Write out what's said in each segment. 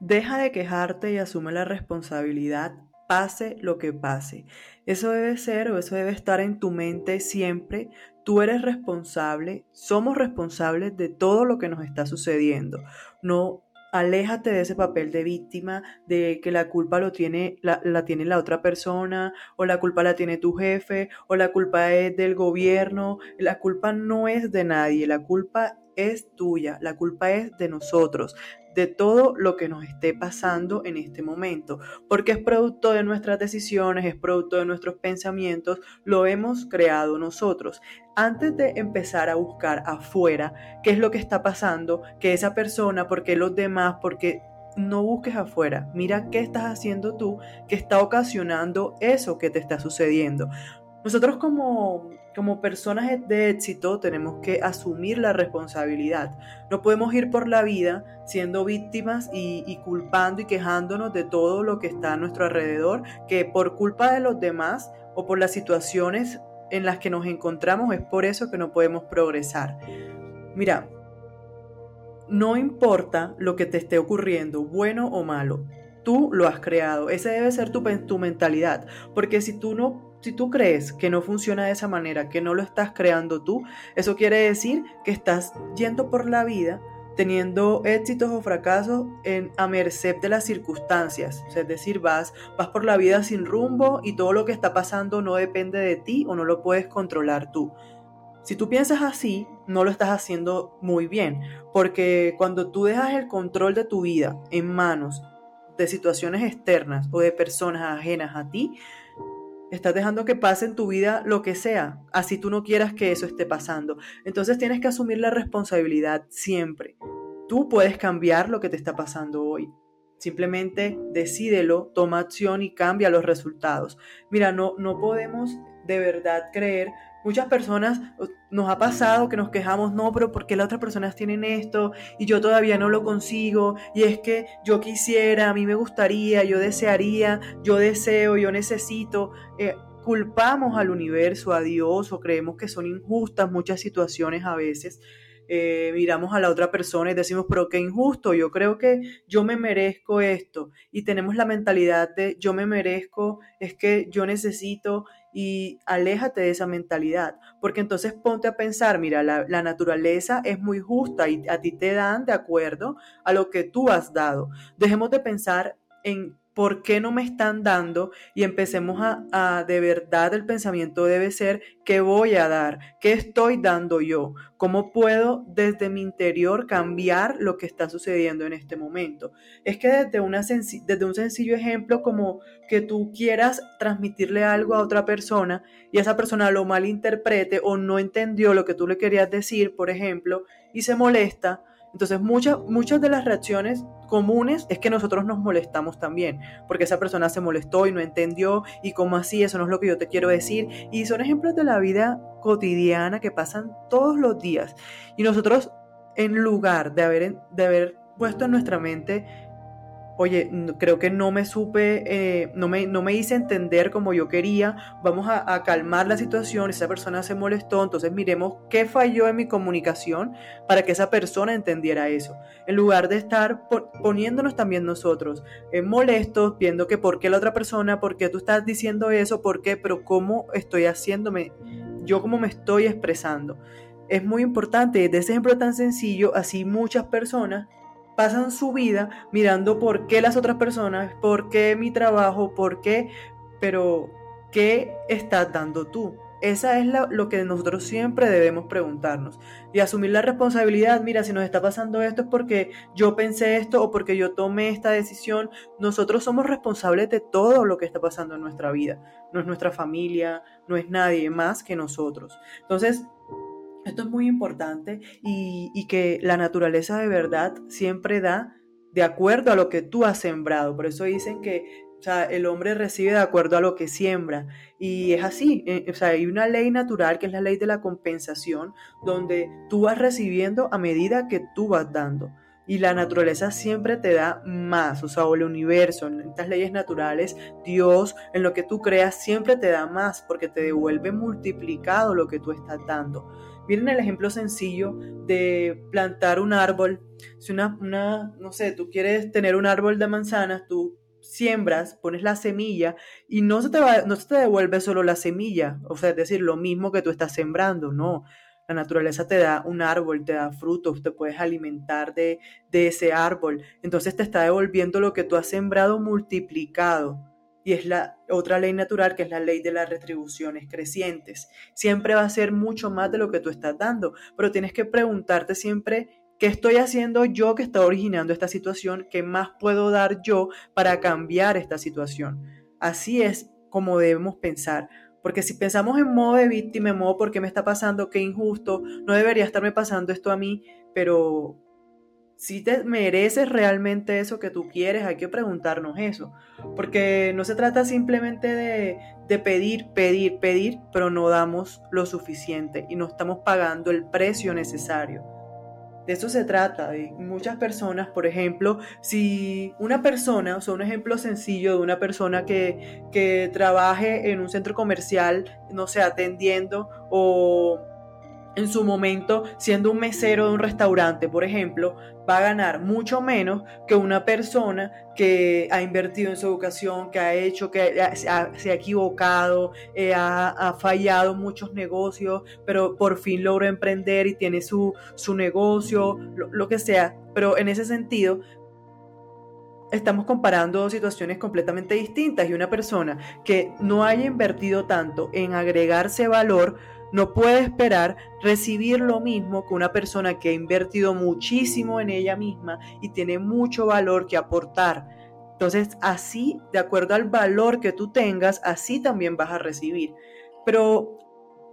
Deja de quejarte y asume la responsabilidad, pase lo que pase. Eso debe ser o eso debe estar en tu mente siempre. Tú eres responsable, somos responsables de todo lo que nos está sucediendo. No aléjate de ese papel de víctima, de que la culpa lo tiene, la, la, tiene la otra persona, o la culpa la tiene tu jefe, o la culpa es del gobierno. La culpa no es de nadie, la culpa es tuya, la culpa es de nosotros, de todo lo que nos esté pasando en este momento, porque es producto de nuestras decisiones, es producto de nuestros pensamientos, lo hemos creado nosotros. Antes de empezar a buscar afuera qué es lo que está pasando, que esa persona, por qué los demás, porque no busques afuera, mira qué estás haciendo tú que está ocasionando eso que te está sucediendo. Nosotros como, como personas de éxito tenemos que asumir la responsabilidad. No podemos ir por la vida siendo víctimas y, y, culpando y quejándonos de todo lo que está a nuestro alrededor, que por culpa de los demás o por las situaciones en las que nos encontramos es por eso que no podemos progresar. Mira, no importa lo que te esté ocurriendo, bueno o malo, tú lo has creado. Esa debe ser tu, tu mentalidad, porque si tú no si tú crees que no funciona de esa manera, que no lo estás creando tú, eso quiere decir que estás yendo por la vida teniendo éxitos o fracasos en, a merced de las circunstancias. es decir, vas, vas por la vida sin rumbo y todo lo que está pasando no depende de ti o no lo puedes controlar tú. Si tú piensas así, no lo estás haciendo muy bien, porque cuando tú dejas el control de tu vida en manos de situaciones externas o de personas ajenas a ti, Estás dejando que pase en tu vida lo que sea, así tú no quieras que eso esté pasando. Entonces tienes que asumir la responsabilidad siempre. Tú puedes cambiar lo que te está pasando hoy. Simplemente decídelo, toma acción y cambia los resultados. Mira, no, no podemos de verdad creer Muchas personas nos ha pasado que nos quejamos, no, pero ¿por qué las otras personas tienen esto y yo todavía no lo consigo? Y es que yo quisiera, a mí me gustaría, yo desearía, yo deseo, yo necesito. Eh, culpamos al universo, a Dios, o creemos que son injustas muchas situaciones a veces. Eh, miramos a la otra persona y decimos, pero qué injusto, yo creo que yo me merezco esto. Y tenemos la mentalidad de yo me merezco, es que yo necesito y aléjate de esa mentalidad, porque entonces ponte a pensar, mira, la, la, naturaleza es muy justa y a ti te dan de acuerdo a lo que tú has dado. Dejemos de pensar en ¿por qué no me están dando? Y empecemos a, de verdad el pensamiento debe ser, ¿qué voy a dar? ¿Qué estoy dando yo? ¿Cómo puedo desde mi interior cambiar lo que está sucediendo en este momento? Es que desde, una desde un sencillo ejemplo como que tú quieras transmitirle algo a otra persona y esa persona lo malinterprete o no entendió lo que tú le querías decir, por ejemplo, y se molesta, entonces muchas, muchas de las reacciones comunes es que nosotros nos molestamos también, porque esa persona se molestó y no entendió y como así, eso no es lo que yo te quiero decir. Y son ejemplos de la vida cotidiana que pasan todos los días. Y nosotros, en lugar de haber, de haber puesto en nuestra mente oye, creo que no me supe, eh, no, me, no me hice entender como yo quería, vamos a, calmar la situación, esa persona se molestó, entonces miremos qué falló en mi comunicación para que esa persona entendiera eso, en lugar de estar poniéndonos también nosotros eh, molestos, viendo que por qué la otra persona, por qué tú estás diciendo eso, por qué, pero cómo estoy haciéndome, yo cómo me estoy expresando. Es muy importante, de ese ejemplo tan sencillo, así muchas personas pasan su vida mirando por qué las otras personas, por qué mi trabajo, por qué, pero ¿qué estás dando tú? Esa es lo que nosotros siempre debemos preguntarnos y asumir la responsabilidad. Mira, si nos está pasando esto es porque yo pensé esto o porque yo tomé esta decisión. Nosotros somos responsables de todo lo que está pasando en nuestra vida. No es nuestra familia, no es nadie más que nosotros. Entonces, esto es muy importante y, que la naturaleza de verdad siempre da de acuerdo a lo que tú has sembrado. Por eso dicen que el hombre recibe de acuerdo a lo que siembra. Y es así. Eh, o sea, hay una ley natural que es la ley de la compensación, donde tú vas recibiendo a medida que tú vas dando. Y la naturaleza siempre te da más, o sea, o el universo, en estas leyes naturales, Dios, en lo que tú creas, siempre te da más, porque te devuelve multiplicado lo que tú estás dando. Miren el ejemplo sencillo de plantar un árbol. Si una, una, no sé, tú quieres tener un árbol de manzanas, tú siembras, pones la semilla y no se te va, no se te devuelve solo la semilla, o sea, es decir, lo mismo que tú estás sembrando, no. La naturaleza te da un árbol, te da frutos, te puedes alimentar de, de ese árbol. Entonces te está devolviendo lo que tú has sembrado multiplicado. Y es la otra ley natural que es la ley de las retribuciones crecientes. Siempre va a ser mucho más de lo que tú estás dando, pero tienes que preguntarte siempre ¿Qué estoy haciendo yo que está originando esta situación? ¿Qué más puedo dar yo para cambiar esta situación? Así es como debemos pensar. Porque si pensamos en modo de víctima, en modo porque me está pasando, qué injusto, no debería estarme pasando esto a mí, pero si te mereces realmente eso que tú quieres, hay que preguntarnos eso. Porque no se trata simplemente de, de, pedir, pedir, pedir, pero no damos lo suficiente y no estamos pagando el precio necesario. De eso se trata. De muchas personas, por ejemplo, si una persona, o sea, un ejemplo sencillo de una persona que, que trabaje en un centro comercial, no sé, atendiendo o en su momento siendo un mesero de un restaurante, por ejemplo, va a ganar mucho menos que una persona que ha invertido en su educación, que ha hecho, que se ha, equivocado, eh, ha, fallado muchos negocios, pero por fin logró emprender y tiene su, su negocio, lo, lo que sea. Pero en ese sentido, estamos comparando situaciones completamente distintas y una persona que no haya invertido tanto en agregarse valor, no puede esperar recibir lo mismo que una persona que ha invertido muchísimo en ella misma y tiene mucho valor que aportar. Entonces, así, de acuerdo al valor que tú tengas, así también vas a recibir. Pero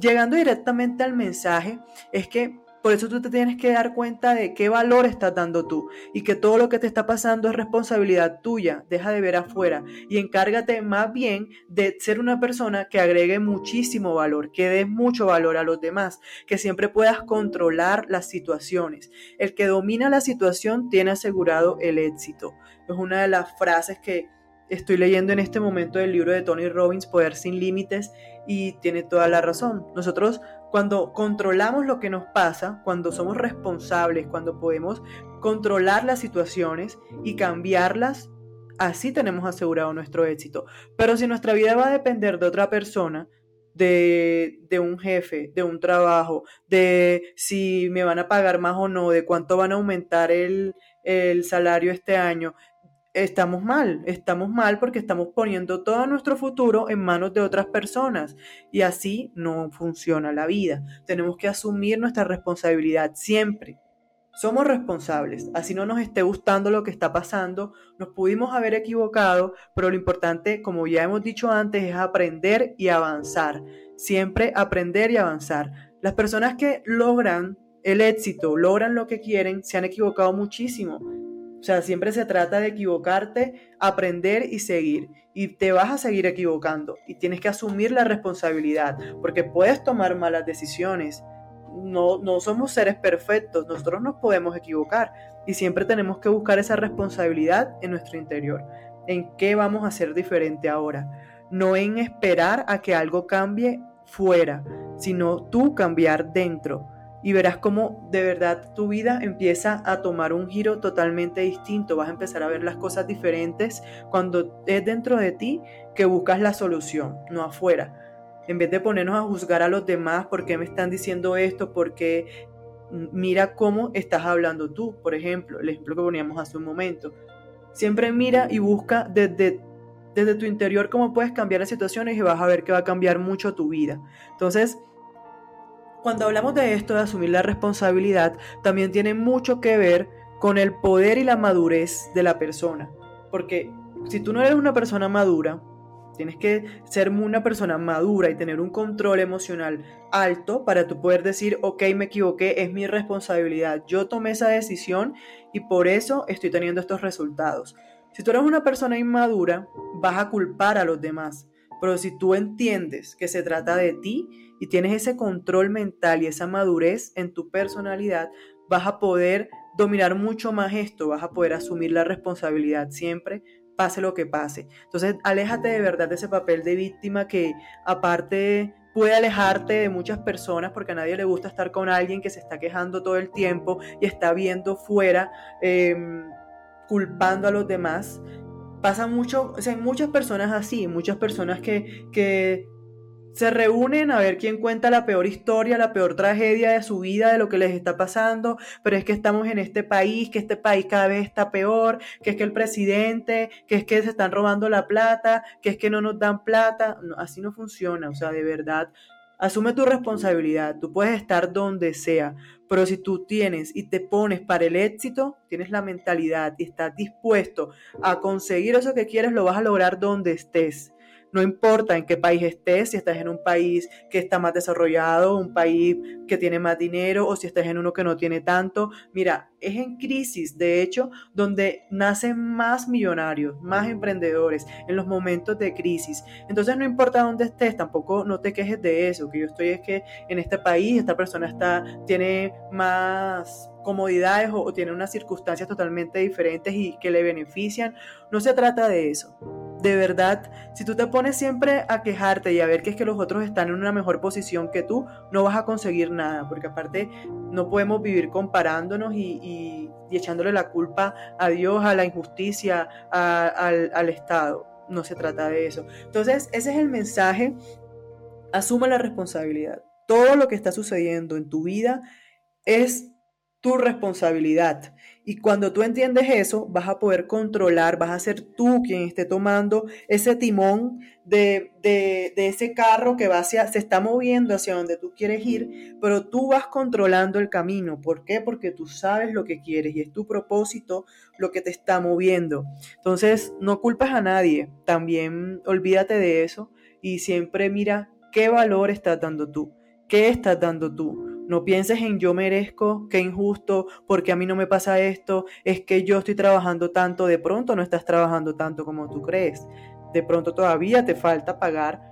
llegando directamente al mensaje, es que por eso tú te tienes que dar cuenta de qué valor estás dando tú y que todo lo que te está pasando es responsabilidad tuya. Deja de ver afuera y encárgate más bien de ser una persona que agregue muchísimo valor, que dé mucho valor a los demás, que siempre puedas controlar las situaciones. El que domina la situación tiene asegurado el éxito. Es una de las frases que estoy leyendo en este momento del libro de Tony Robbins, Poder sin Límites, y tiene toda la razón. Nosotros cuando controlamos lo que nos pasa, cuando somos responsables, cuando podemos controlar las situaciones y cambiarlas, así tenemos asegurado nuestro éxito. Pero si nuestra vida va a depender de otra persona, de, de, un jefe, de un trabajo, de si me van a pagar más o no, de cuánto van a aumentar el, el salario este año, estamos mal, estamos mal porque estamos poniendo todo nuestro futuro en manos de otras personas y así no funciona la vida. Tenemos que asumir nuestra responsabilidad siempre. Somos responsables, así no nos esté gustando lo que está pasando, nos pudimos haber equivocado, pero lo importante, como ya hemos dicho antes, es aprender y avanzar. Siempre aprender y avanzar. Las personas que logran el éxito, logran lo que quieren, se han equivocado muchísimo o sea, siempre se trata de equivocarte, aprender y seguir. Y te vas a seguir equivocando y tienes que asumir la responsabilidad porque puedes tomar malas decisiones. No, no somos seres perfectos, nosotros nos podemos equivocar y siempre tenemos que buscar esa responsabilidad en nuestro interior. ¿En qué vamos a hacer diferente ahora? No en esperar a que algo cambie fuera, sino tú cambiar dentro y verás cómo de verdad tu vida empieza a tomar un giro totalmente distinto. Vas a empezar a ver las cosas diferentes cuando es dentro de ti que buscas la solución, no afuera. En vez de ponernos a juzgar a los demás por qué me están diciendo esto, porque mira cómo estás hablando tú, por ejemplo, el ejemplo que poníamos hace un momento. Siempre mira y busca desde, desde tu interior cómo puedes cambiar las situaciones y vas a ver que va a cambiar mucho tu vida. Entonces, cuando hablamos de esto, de asumir la responsabilidad, también tiene mucho que ver con el poder y la madurez de la persona. Porque si tú no eres una persona madura, tienes que ser una persona madura y tener un control emocional alto para tú poder decir, ok, me equivoqué, es mi responsabilidad, yo tomé esa decisión y por eso estoy teniendo estos resultados. Si tú eres una persona inmadura, vas a culpar a los demás. Pero si tú entiendes que se trata de ti y tienes ese control mental y esa madurez en tu personalidad, vas a poder dominar mucho más esto, vas a poder asumir la responsabilidad siempre, pase lo que pase. Entonces, aléjate de verdad de ese papel de víctima que aparte puede alejarte de muchas personas porque a nadie le gusta estar con alguien que se está quejando todo el tiempo y está viendo fuera, em, culpando a los demás. Pasa mucho, o sea, muchas personas así, muchas personas que, que se reúnen a ver quién cuenta la peor historia, la peor tragedia de su vida, de lo que les está pasando, pero es que estamos en este país, que este país cada vez está peor, que es que el presidente, que es que se están robando la plata, que es que no nos dan plata. así no funciona, o sea, de verdad, asume tu responsabilidad, tú puedes estar donde sea, pero si tú tienes y te pones para el éxito, tienes la mentalidad y estás dispuesto a conseguir eso que quieres, lo vas a lograr donde estés. No importa en qué país estés, si estás en un país que está más desarrollado, un país que tiene más dinero o si estás en uno que no tiene tanto. Mira, es en crisis, de hecho, donde nacen más millonarios, más emprendedores en los momentos de crisis. Entonces no importa dónde estés, tampoco no te quejes de eso, que yo estoy es que en este país esta persona está tiene más comodidades o, o tiene unas circunstancias totalmente diferentes y que le benefician. No se trata de eso de verdad, si tú te pones siempre a quejarte y a ver que es que los otros están en una mejor posición que tú, no vas a conseguir nada, porque aparte no podemos vivir comparándonos y, echándole la culpa a Dios, a la injusticia, al, al Estado. No se trata de eso. Entonces, ese es el mensaje. Asume la responsabilidad. Todo lo que está sucediendo en tu vida es tu responsabilidad. Y cuando tú entiendes eso, vas a poder controlar, vas a ser tú quien esté tomando ese timón de, ese carro que va hacia, se está moviendo hacia donde tú quieres ir, pero tú vas controlando el camino. ¿Por qué? Porque tú sabes lo que quieres y es tu propósito lo que te está moviendo. Entonces, no culpas a nadie, también olvídate de eso y siempre mira qué valor estás dando tú, qué estás dando tú no pienses en yo merezco, qué injusto, porque a mí no me pasa esto, es que yo estoy trabajando tanto, de pronto no estás trabajando tanto como tú crees. De pronto todavía te falta pagar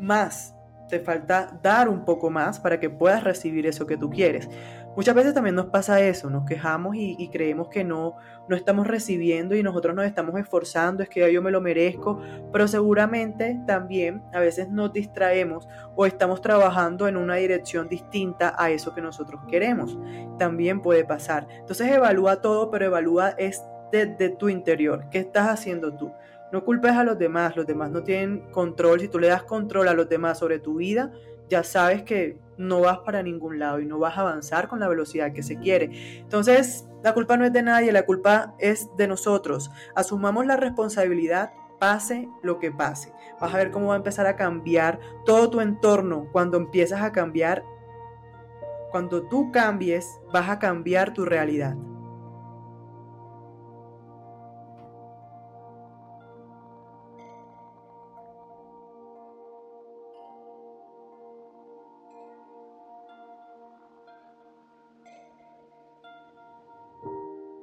más, te falta dar un poco más para que puedas recibir eso que tú quieres. Muchas veces también nos pasa eso, nos quejamos y, creemos que no, no estamos recibiendo y nosotros nos estamos esforzando, es que yo me lo merezco, pero seguramente también a veces nos distraemos o estamos trabajando en una dirección distinta a eso que nosotros queremos. También puede pasar. Entonces evalúa todo, pero evalúa es desde tu interior. ¿Qué estás haciendo tú? No culpes a los demás, los demás no tienen control. Si tú le das control a los demás sobre tu vida, ya sabes que no vas para ningún lado y no vas a avanzar con la velocidad que se quiere. Entonces, la culpa no es de nadie, la culpa es de nosotros. Asumamos la responsabilidad, pase lo que pase. Vas a ver cómo va a empezar a cambiar todo tu entorno cuando empiezas a cambiar. Cuando tú cambies, vas a cambiar tu realidad.